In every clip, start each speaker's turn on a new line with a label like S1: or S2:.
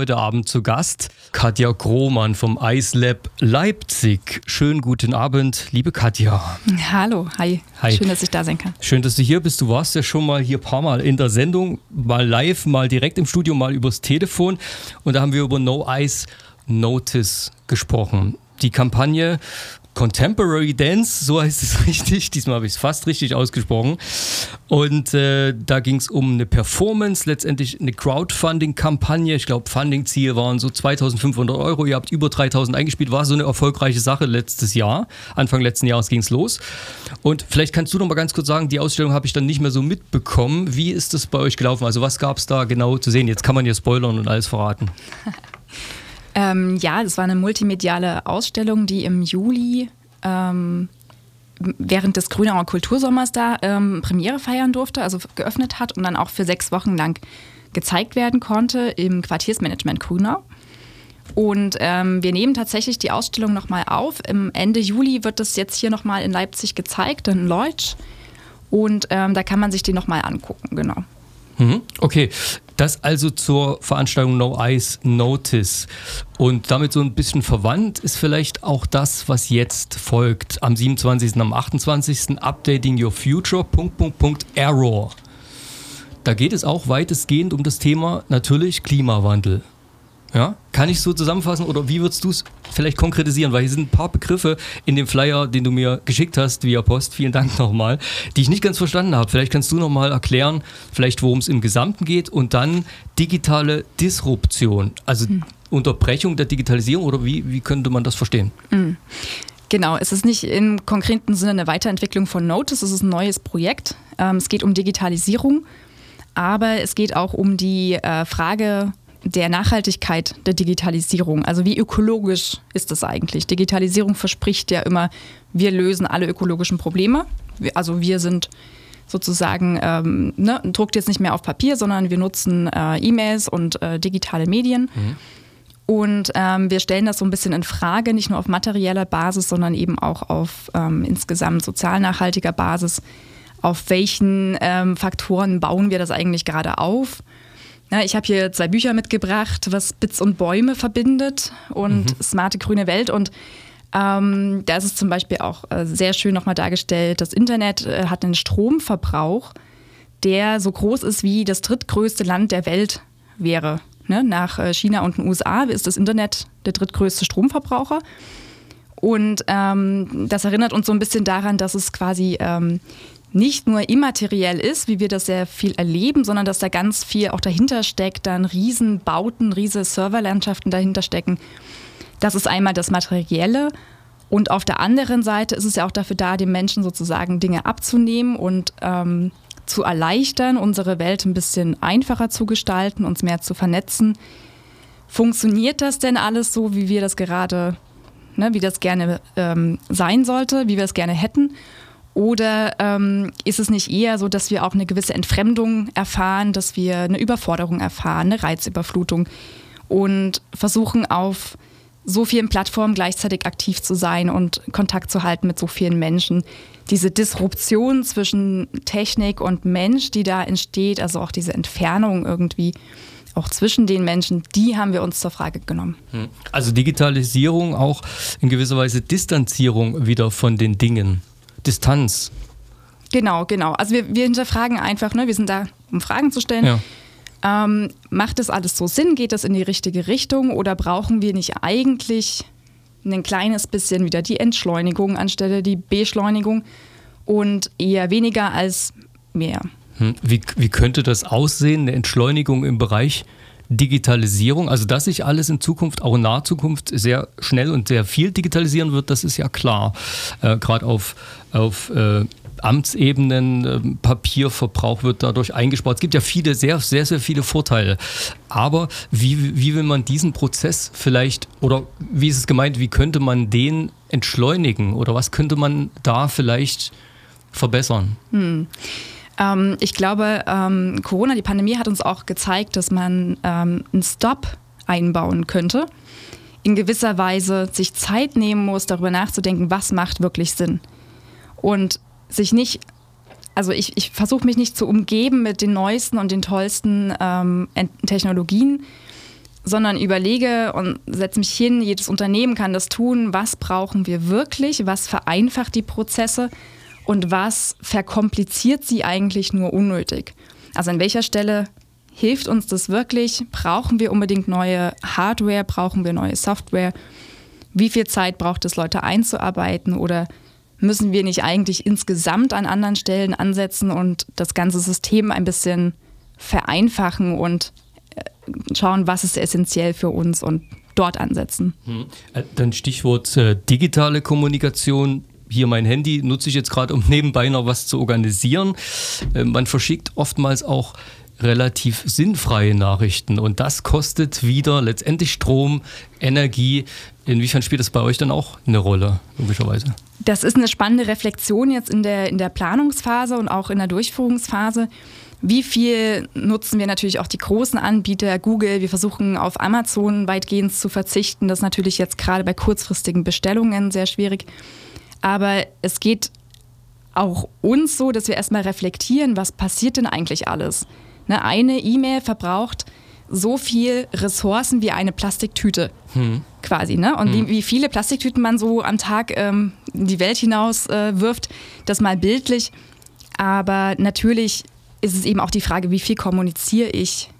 S1: Heute Abend zu Gast Katja Krohmann vom Ice Lab Leipzig. Schönen guten Abend, liebe Katja.
S2: Hallo, hi. hi. Schön, dass ich da sein kann.
S1: Schön, dass du hier bist. Du warst ja schon mal hier ein paar Mal in der Sendung, mal live, mal direkt im Studio, mal übers Telefon. Und da haben wir über No Ice Notice gesprochen. Die Kampagne Contemporary Dance, so heißt es richtig. Diesmal habe ich es fast richtig ausgesprochen. Und äh, da ging es um eine Performance, letztendlich eine Crowdfunding-Kampagne. Ich glaube, Funding-Ziel waren so 2500 Euro. Ihr habt über 3000 eingespielt. War so eine erfolgreiche Sache letztes Jahr. Anfang letzten Jahres ging es los. Und vielleicht kannst du noch mal ganz kurz sagen, die Ausstellung habe ich dann nicht mehr so mitbekommen. Wie ist das bei euch gelaufen? Also was gab es da genau zu sehen? Jetzt kann man ja spoilern und alles verraten.
S2: Ähm, ja, das war eine multimediale Ausstellung, die im Juli ähm, während des Grünauer Kultursommers da ähm, Premiere feiern durfte, also geöffnet hat und dann auch für sechs Wochen lang gezeigt werden konnte im Quartiersmanagement Grünau. Und ähm, wir nehmen tatsächlich die Ausstellung nochmal auf. Im Ende Juli wird das jetzt hier nochmal in Leipzig gezeigt, in Leutsch. Und ähm, da kann man sich die nochmal angucken, genau.
S1: Mhm. Okay, das also zur Veranstaltung No Ice Notice. Und damit so ein bisschen verwandt ist vielleicht auch das, was jetzt folgt. Am 27. am 28. Updating Your Future. Punkt, Punkt, Punkt, Error. Da geht es auch weitestgehend um das Thema natürlich Klimawandel. Ja, kann ich so zusammenfassen oder wie würdest du es vielleicht konkretisieren? Weil hier sind ein paar Begriffe in dem Flyer, den du mir geschickt hast via Post, vielen Dank nochmal, die ich nicht ganz verstanden habe. Vielleicht kannst du nochmal erklären, vielleicht worum es im Gesamten geht und dann digitale Disruption, also hm. Unterbrechung der Digitalisierung oder wie, wie könnte man das verstehen? Hm.
S2: Genau, es ist nicht im konkreten Sinne eine Weiterentwicklung von Notice, es ist ein neues Projekt. Ähm, es geht um Digitalisierung, aber es geht auch um die äh, Frage, der Nachhaltigkeit der Digitalisierung. Also wie ökologisch ist das eigentlich? Digitalisierung verspricht ja immer, wir lösen alle ökologischen Probleme. Also wir sind sozusagen, ähm, ne, druckt jetzt nicht mehr auf Papier, sondern wir nutzen äh, E-Mails und äh, digitale Medien. Mhm. Und ähm, wir stellen das so ein bisschen in Frage, nicht nur auf materieller Basis, sondern eben auch auf ähm, insgesamt sozial nachhaltiger Basis. Auf welchen ähm, Faktoren bauen wir das eigentlich gerade auf? Ja, ich habe hier zwei Bücher mitgebracht, was Bits und Bäume verbindet und mhm. smarte grüne Welt. Und ähm, da ist es zum Beispiel auch äh, sehr schön nochmal dargestellt, das Internet äh, hat einen Stromverbrauch, der so groß ist wie das drittgrößte Land der Welt wäre. Ne? Nach äh, China und den USA ist das Internet der drittgrößte Stromverbraucher. Und ähm, das erinnert uns so ein bisschen daran, dass es quasi ähm, nicht nur immateriell ist, wie wir das sehr viel erleben, sondern dass da ganz viel auch dahinter steckt, dann Riesenbauten, riesige Serverlandschaften dahinter stecken. Das ist einmal das Materielle. Und auf der anderen Seite ist es ja auch dafür da, den Menschen sozusagen Dinge abzunehmen und ähm, zu erleichtern, unsere Welt ein bisschen einfacher zu gestalten, uns mehr zu vernetzen. Funktioniert das denn alles so, wie wir das gerade, ne, wie das gerne ähm, sein sollte, wie wir es gerne hätten? Oder ähm, ist es nicht eher so, dass wir auch eine gewisse Entfremdung erfahren, dass wir eine Überforderung erfahren, eine Reizüberflutung und versuchen auf so vielen Plattformen gleichzeitig aktiv zu sein und Kontakt zu halten mit so vielen Menschen. Diese Disruption zwischen Technik und Mensch, die da entsteht, also auch diese Entfernung irgendwie, auch zwischen den Menschen, die haben wir uns zur Frage genommen. Hm.
S1: Also Digitalisierung auch in gewisser Weise Distanzierung wieder von den Dingen. Distanz.
S2: Genau, genau. Also wir, wir hinterfragen einfach, ne? wir sind da, um Fragen zu stellen. Ja. Ähm, macht das alles so Sinn? Geht das in die richtige Richtung? Oder brauchen wir nicht eigentlich ein kleines bisschen wieder die Entschleunigung anstelle die Beschleunigung und eher weniger als mehr?
S1: Hm. Wie, wie könnte das aussehen, eine Entschleunigung im Bereich Digitalisierung, also dass sich alles in Zukunft, auch in naher Zukunft, sehr schnell und sehr viel digitalisieren wird, das ist ja klar. Äh, Gerade auf, auf äh, Amtsebenen, äh, Papierverbrauch wird dadurch eingespart. Es gibt ja viele, sehr, sehr, sehr viele Vorteile. Aber wie, wie will man diesen Prozess vielleicht, oder wie ist es gemeint, wie könnte man den entschleunigen oder was könnte man da vielleicht verbessern? Hm.
S2: Ähm, ich glaube, ähm, Corona, die Pandemie hat uns auch gezeigt, dass man ähm, einen Stop einbauen könnte. In gewisser Weise sich Zeit nehmen muss, darüber nachzudenken, was macht wirklich Sinn. Und sich nicht, also ich, ich versuche mich nicht zu umgeben mit den neuesten und den tollsten ähm, Technologien, sondern überlege und setze mich hin, jedes Unternehmen kann das tun, was brauchen wir wirklich, was vereinfacht die Prozesse und was verkompliziert sie eigentlich nur unnötig. Also an welcher Stelle hilft uns das wirklich? Brauchen wir unbedingt neue Hardware? Brauchen wir neue Software? Wie viel Zeit braucht es, Leute einzuarbeiten? Oder müssen wir nicht eigentlich insgesamt an anderen Stellen ansetzen und das ganze System ein bisschen vereinfachen und äh, schauen, was ist essentiell für uns und dort ansetzen. Hm.
S1: Äh, dann Stichwort äh, digitale Kommunikation. Hier mein Handy nutze ich jetzt gerade, um nebenbei noch was zu organisieren. Äh, man verschickt oftmals auch relativ sinnfreie Nachrichten und das kostet wieder letztendlich Strom, Energie. Inwiefern spielt das bei euch dann auch eine Rolle, logischerweise?
S2: Das ist eine spannende Reflexion jetzt in der, in der Planungsphase und auch in der Durchführungsphase. Wie viel nutzen wir natürlich auch die großen Anbieter, Google? Wir versuchen auf Amazon weitgehend zu verzichten. Das ist natürlich jetzt gerade bei kurzfristigen Bestellungen sehr schwierig. Aber es geht auch uns so, dass wir erstmal reflektieren, was passiert denn eigentlich alles? Ne, eine E-Mail verbraucht so viel Ressourcen wie eine Plastiktüte hm. quasi. Ne? Und hm. wie, wie, viele Plastiktüten man so am Tag ähm, in die Welt hinaus äh, wirft, das mal bildlich. Aber natürlich ist es eben auch die Frage, wie viel kommuniziere ich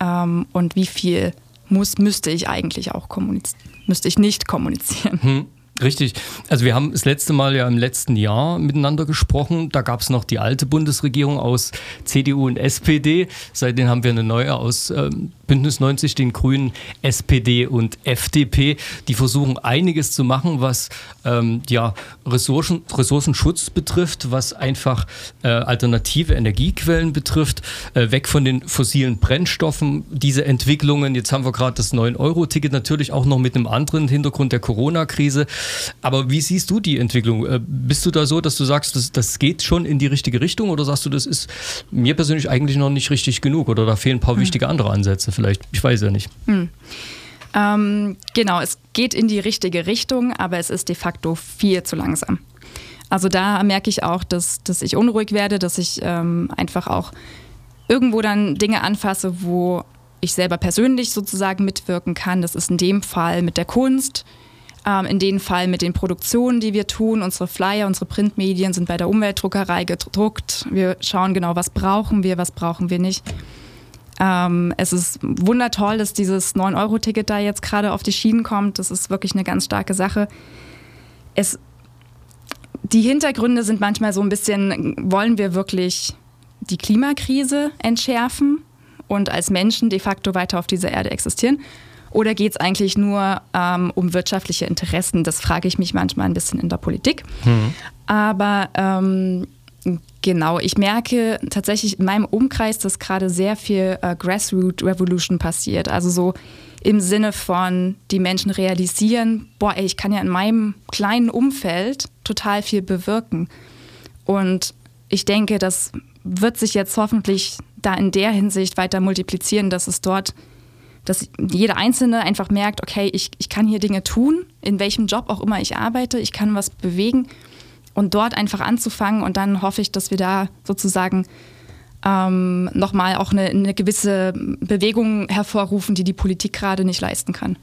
S2: ähm, und wie viel muss, müsste ich eigentlich auch kommunizieren, müsste ich nicht kommunizieren. Hm.
S1: Richtig. Also wir haben das letzte Mal ja im letzten Jahr miteinander gesprochen. Da gab es noch die alte Bundesregierung aus CDU und SPD. Seitdem haben wir eine neue aus ähm, Bündnis 90, den Grünen, SPD und FDP. Die versuchen einiges zu machen, was ähm, ja, Ressourcen, Ressourcenschutz betrifft, was einfach äh, alternative Energiequellen betrifft, äh, weg von den fossilen Brennstoffen. Diese Entwicklungen, jetzt haben wir gerade das 9-Euro-Ticket natürlich auch noch mit einem anderen Hintergrund der Corona-Krise. Aber wie siehst du die Entwicklung? Äh, bist du da so, dass du sagst, das, das geht schon in die richtige Richtung oder sagst du, das ist mir persönlich eigentlich noch nicht richtig genug oder da fehlen ein paar hm. wichtige andere Ansätze vielleicht? Ich weiß ja nicht. Hm.
S2: Ähm, genau, es geht in die richtige Richtung, aber es ist de facto viel zu langsam. Also da merke ich auch, dass, dass ich unruhig werde, dass ich ähm, einfach auch irgendwo dann Dinge anfasse, wo ich selber persönlich sozusagen mitwirken kann. Das ist in dem Fall mit der Kunst, ähm, in dem Fall mit den Produktionen, die wir tun. Unsere Flyer, unsere Printmedien sind bei der Umweltdruckerei gedruckt. Wir schauen genau, was brauchen wir, was brauchen wir nicht. Ähm, es ist wundertoll, dass dieses 9-Euro-Ticket da jetzt gerade auf die Schienen kommt. Das ist wirklich eine ganz starke Sache. Es, die Hintergründe sind manchmal so ein bisschen, wollen wir wirklich die Klimakrise entschärfen und als Menschen de facto weiter auf dieser Erde existieren? Oder geht es eigentlich nur ähm, um wirtschaftliche Interessen? Das frage ich mich manchmal ein bisschen in der Politik. Mhm. Aber ähm, genau, ich merke tatsächlich in meinem Umkreis, dass gerade sehr viel äh, Grassroot Revolution passiert. Also so im Sinne von, die Menschen realisieren, boah, ey, ich kann ja in meinem kleinen Umfeld total viel bewirken. Und ich denke, das wird sich jetzt hoffentlich da in der Hinsicht weiter multiplizieren, dass es dort dass jeder Einzelne einfach merkt, okay, ich, ich kann hier Dinge tun, in welchem Job auch immer ich arbeite, ich kann was bewegen und dort einfach anzufangen und dann hoffe ich, dass wir da sozusagen ähm, nochmal auch eine, eine, gewisse Bewegung hervorrufen, die die Politik gerade nicht leisten kann.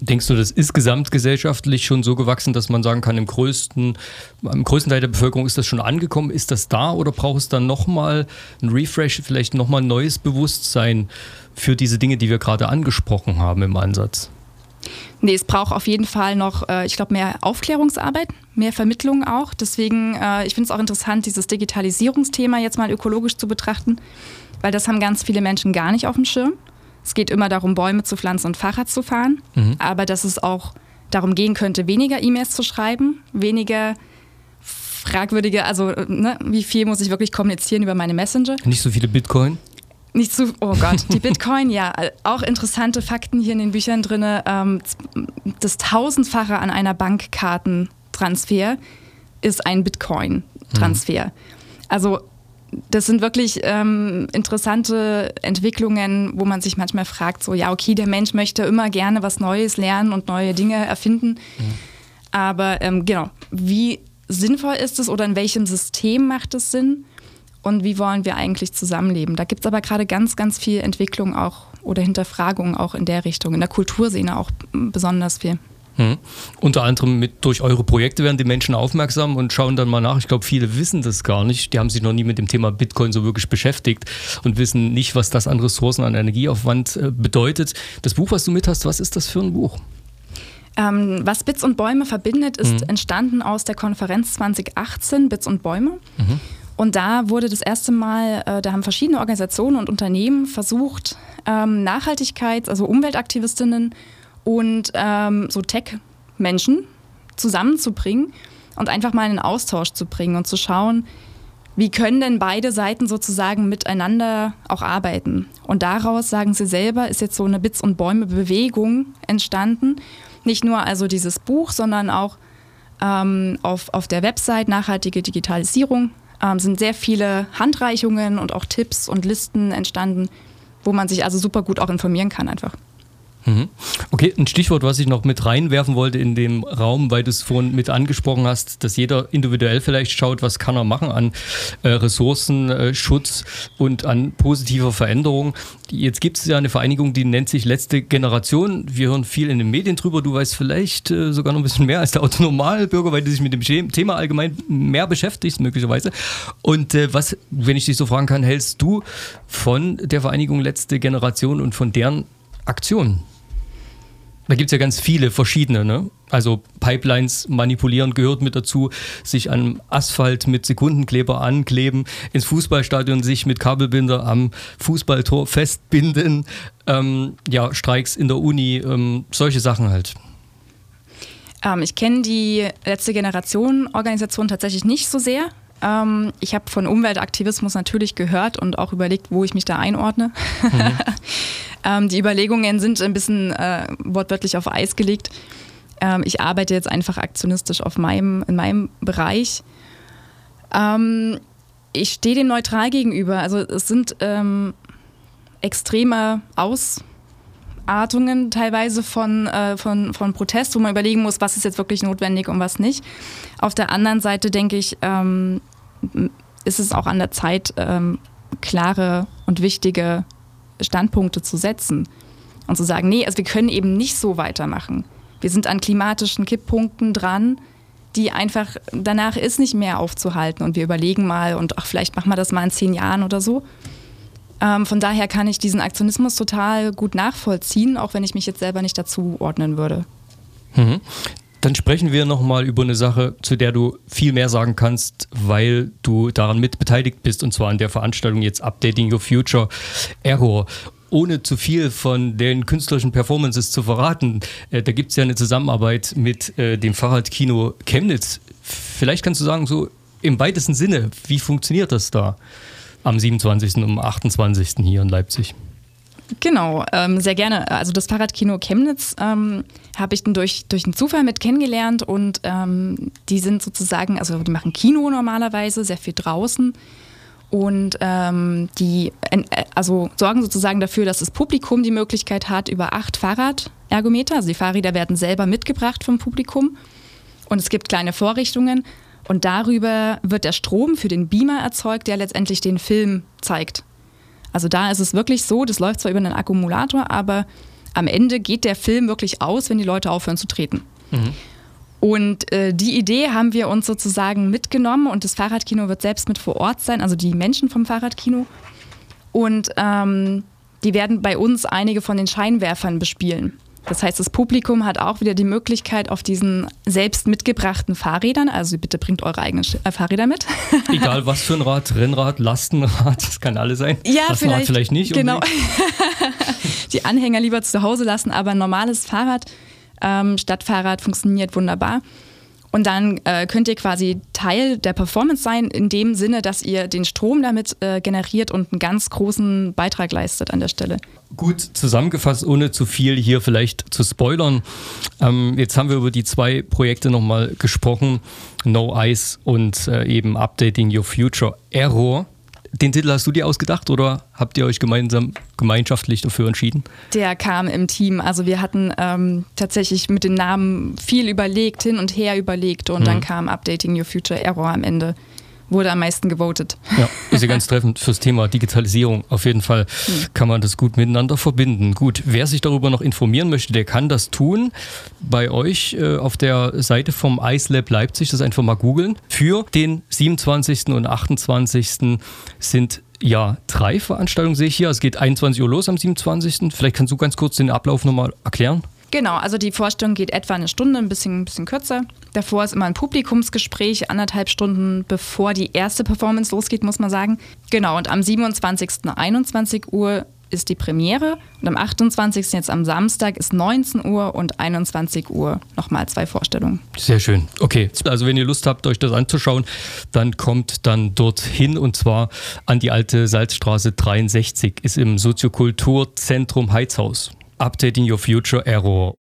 S1: Denkst du, das ist gesamtgesellschaftlich schon so gewachsen, dass man sagen kann, im größten, im größten Teil der Bevölkerung ist das schon angekommen? Ist das da oder braucht es dann nochmal ein Refresh, vielleicht nochmal ein neues Bewusstsein für diese Dinge, die wir gerade angesprochen haben im Ansatz?
S2: Nee, es braucht auf jeden Fall noch, äh, ich glaube, mehr Aufklärungsarbeit, mehr Vermittlung auch. Deswegen, äh, ich finde es auch interessant, dieses Digitalisierungsthema jetzt mal ökologisch zu betrachten, weil das haben ganz viele Menschen gar nicht auf dem Schirm. Es geht immer darum, Bäume zu pflanzen und Fahrrad zu fahren, mhm. aber dass es auch darum gehen könnte, weniger E-Mails zu schreiben, weniger fragwürdige, also ne, wie viel muss ich wirklich kommunizieren über meine Messenger.
S1: Nicht so viele Bitcoin?
S2: Nicht zu, oh Gott, die Bitcoin, ja, auch interessante Fakten hier in den Büchern drin. Ähm, das Tausendfache an einer Bankkartentransfer ist ein Bitcoin-Transfer. Mhm. Also das sind wirklich ähm, interessante Entwicklungen, wo man sich manchmal fragt, so ja, okay, der Mensch möchte immer gerne was Neues lernen und neue Dinge erfinden. Mhm. Aber ähm, genau, wie sinnvoll ist es oder in welchem System macht es Sinn? Und wie wollen wir eigentlich zusammenleben? Da gibt es aber gerade ganz, ganz viel Entwicklung auch oder Hinterfragung auch in der Richtung, in der Kulturszene auch besonders viel.
S1: Hm. Unter anderem mit, durch eure Projekte werden die Menschen aufmerksam und schauen dann mal nach. Ich glaube, viele wissen das gar nicht. Die haben sich noch nie mit dem Thema Bitcoin so wirklich beschäftigt und wissen nicht, was das an Ressourcen, an Energieaufwand äh, bedeutet. Das Buch, was du mit hast, was ist das für ein Buch?
S2: Ähm, was Bits und Bäume verbindet, ist mhm. entstanden aus der Konferenz 2018 Bits und Bäume. Mhm. Und da wurde das erste Mal, äh, da haben verschiedene Organisationen und Unternehmen versucht, ähm, Nachhaltigkeit, also Umweltaktivistinnen und ähm, so Tech-Menschen zusammenzubringen und einfach mal einen Austausch zu bringen und zu schauen, wie können denn beide Seiten sozusagen miteinander auch arbeiten. Und daraus, sagen sie selber, ist jetzt so eine Bits- und Bäume-Bewegung entstanden. Nicht nur also dieses Buch, sondern auch ähm, auf, auf der Website Nachhaltige Digitalisierung ähm, sind sehr viele Handreichungen und auch Tipps und Listen entstanden, wo man sich also super gut auch informieren kann einfach.
S1: Mhm. Okay, ein Stichwort, was ich noch mit reinwerfen wollte in dem Raum, weil du es vorhin mit angesprochen hast, dass jeder individuell vielleicht schaut, was kann er machen an äh, Ressourcenschutz äh, und an positiver Veränderung. Jetzt gibt es ja eine Vereinigung, die nennt sich Letzte Generation. Wir hören viel in den Medien drüber. Du weißt vielleicht äh, sogar noch ein bisschen mehr als der Autonormalbürger, weil du dich mit dem Thema allgemein mehr beschäftigst, möglicherweise. Und äh, was, wenn ich dich so fragen kann, hältst du von der Vereinigung Letzte Generation und von deren Aktionen? Da gibt es ja ganz viele verschiedene. Ne? Also Pipelines manipulieren gehört mit dazu, sich an Asphalt mit Sekundenkleber ankleben, ins Fußballstadion sich mit Kabelbinder am Fußballtor festbinden, ähm, ja, Streiks in der Uni, ähm, solche Sachen halt.
S2: Ähm, ich kenne die letzte Generation Organisation tatsächlich nicht so sehr. Ähm, ich habe von Umweltaktivismus natürlich gehört und auch überlegt, wo ich mich da einordne. Mhm. Ähm, die Überlegungen sind ein bisschen äh, wortwörtlich auf Eis gelegt. Ähm, ich arbeite jetzt einfach aktionistisch auf meinem, in meinem Bereich. Ähm, ich stehe dem neutral gegenüber. Also es sind ähm, extreme Ausartungen teilweise von, äh, von, von Protest, wo man überlegen muss, was ist jetzt wirklich notwendig und was nicht. Auf der anderen Seite denke ich, ähm, ist es auch an der Zeit, ähm, klare und wichtige Standpunkte zu setzen und zu sagen, nee, also wir können eben nicht so weitermachen. Wir sind an klimatischen Kipppunkten dran, die einfach danach ist nicht mehr aufzuhalten und wir überlegen mal und ach, vielleicht machen wir das mal in zehn Jahren oder so. Ähm, von daher kann ich diesen Aktionismus total gut nachvollziehen, auch wenn ich mich jetzt selber nicht dazu ordnen würde.
S1: Mhm. Dann sprechen wir nochmal über eine Sache, zu der du viel mehr sagen kannst, weil du daran mit beteiligt bist, und zwar an der Veranstaltung jetzt Updating Your Future Error ohne zu viel von den künstlerischen Performances zu verraten, äh, da gibt es ja eine Zusammenarbeit mit äh, dem Fahrradkino Chemnitz. Vielleicht kannst du sagen, so im weitesten Sinne, wie funktioniert das da am 27. und 28. hier in Leipzig?
S2: Genau, ähm, sehr gerne. Also das Fahrradkino Chemnitz ähm, habe ich durch, durch einen Zufall mit kennengelernt und ähm, die sind sozusagen, also die machen Kino normalerweise, sehr viel draußen und ähm, die äh, also sorgen sozusagen dafür, dass das Publikum die Möglichkeit hat, über acht Fahrradergometer, also die Fahrräder werden selber mitgebracht vom Publikum und es gibt kleine Vorrichtungen und darüber wird der Strom für den Beamer erzeugt, der letztendlich den Film zeigt. Also da ist es wirklich so, das läuft zwar über einen Akkumulator, aber am Ende geht der Film wirklich aus, wenn die Leute aufhören zu treten. Mhm. Und äh, die Idee haben wir uns sozusagen mitgenommen und das Fahrradkino wird selbst mit vor Ort sein, also die Menschen vom Fahrradkino. Und ähm, die werden bei uns einige von den Scheinwerfern bespielen. Das heißt, das Publikum hat auch wieder die Möglichkeit auf diesen selbst mitgebrachten Fahrrädern, also bitte bringt eure eigenen äh, Fahrräder mit.
S1: Egal was für ein Rad, Rennrad, Lastenrad, das kann alles sein.
S2: Ja, Lastenrad vielleicht, vielleicht nicht. Genau. die Anhänger lieber zu Hause lassen, aber ein normales Fahrrad, ähm, Stadtfahrrad funktioniert wunderbar. Und dann äh, könnt ihr quasi Teil der Performance sein, in dem Sinne, dass ihr den Strom damit äh, generiert und einen ganz großen Beitrag leistet an der Stelle.
S1: Gut zusammengefasst, ohne zu viel hier vielleicht zu spoilern. Ähm, jetzt haben wir über die zwei Projekte nochmal gesprochen, No Ice und äh, eben Updating Your Future Error. Den Titel hast du dir ausgedacht oder habt ihr euch gemeinsam gemeinschaftlich dafür entschieden?
S2: Der kam im Team. Also wir hatten ähm, tatsächlich mit den Namen viel überlegt, hin und her überlegt und mhm. dann kam Updating Your Future Error am Ende wurde am meisten gewotet.
S1: Ja, ist ja ganz treffend fürs Thema Digitalisierung. Auf jeden Fall hm. kann man das gut miteinander verbinden. Gut, wer sich darüber noch informieren möchte, der kann das tun. Bei euch äh, auf der Seite vom iSlab Leipzig, das einfach mal googeln. Für den 27. und 28. sind ja, drei Veranstaltungen sehe ich hier. Es geht 21 Uhr los am 27. Vielleicht kannst du ganz kurz den Ablauf nochmal erklären.
S2: Genau, also die Vorstellung geht etwa eine Stunde, ein bisschen, ein bisschen kürzer. Davor ist immer ein Publikumsgespräch, anderthalb Stunden bevor die erste Performance losgeht, muss man sagen. Genau, und am 27. 21 Uhr ist die Premiere und am 28. jetzt am Samstag ist 19 Uhr und 21 Uhr nochmal zwei Vorstellungen.
S1: Sehr schön. Okay, also wenn ihr Lust habt, euch das anzuschauen, dann kommt dann dorthin und zwar an die alte Salzstraße 63, ist im Soziokulturzentrum Heizhaus. Updating Your Future Error.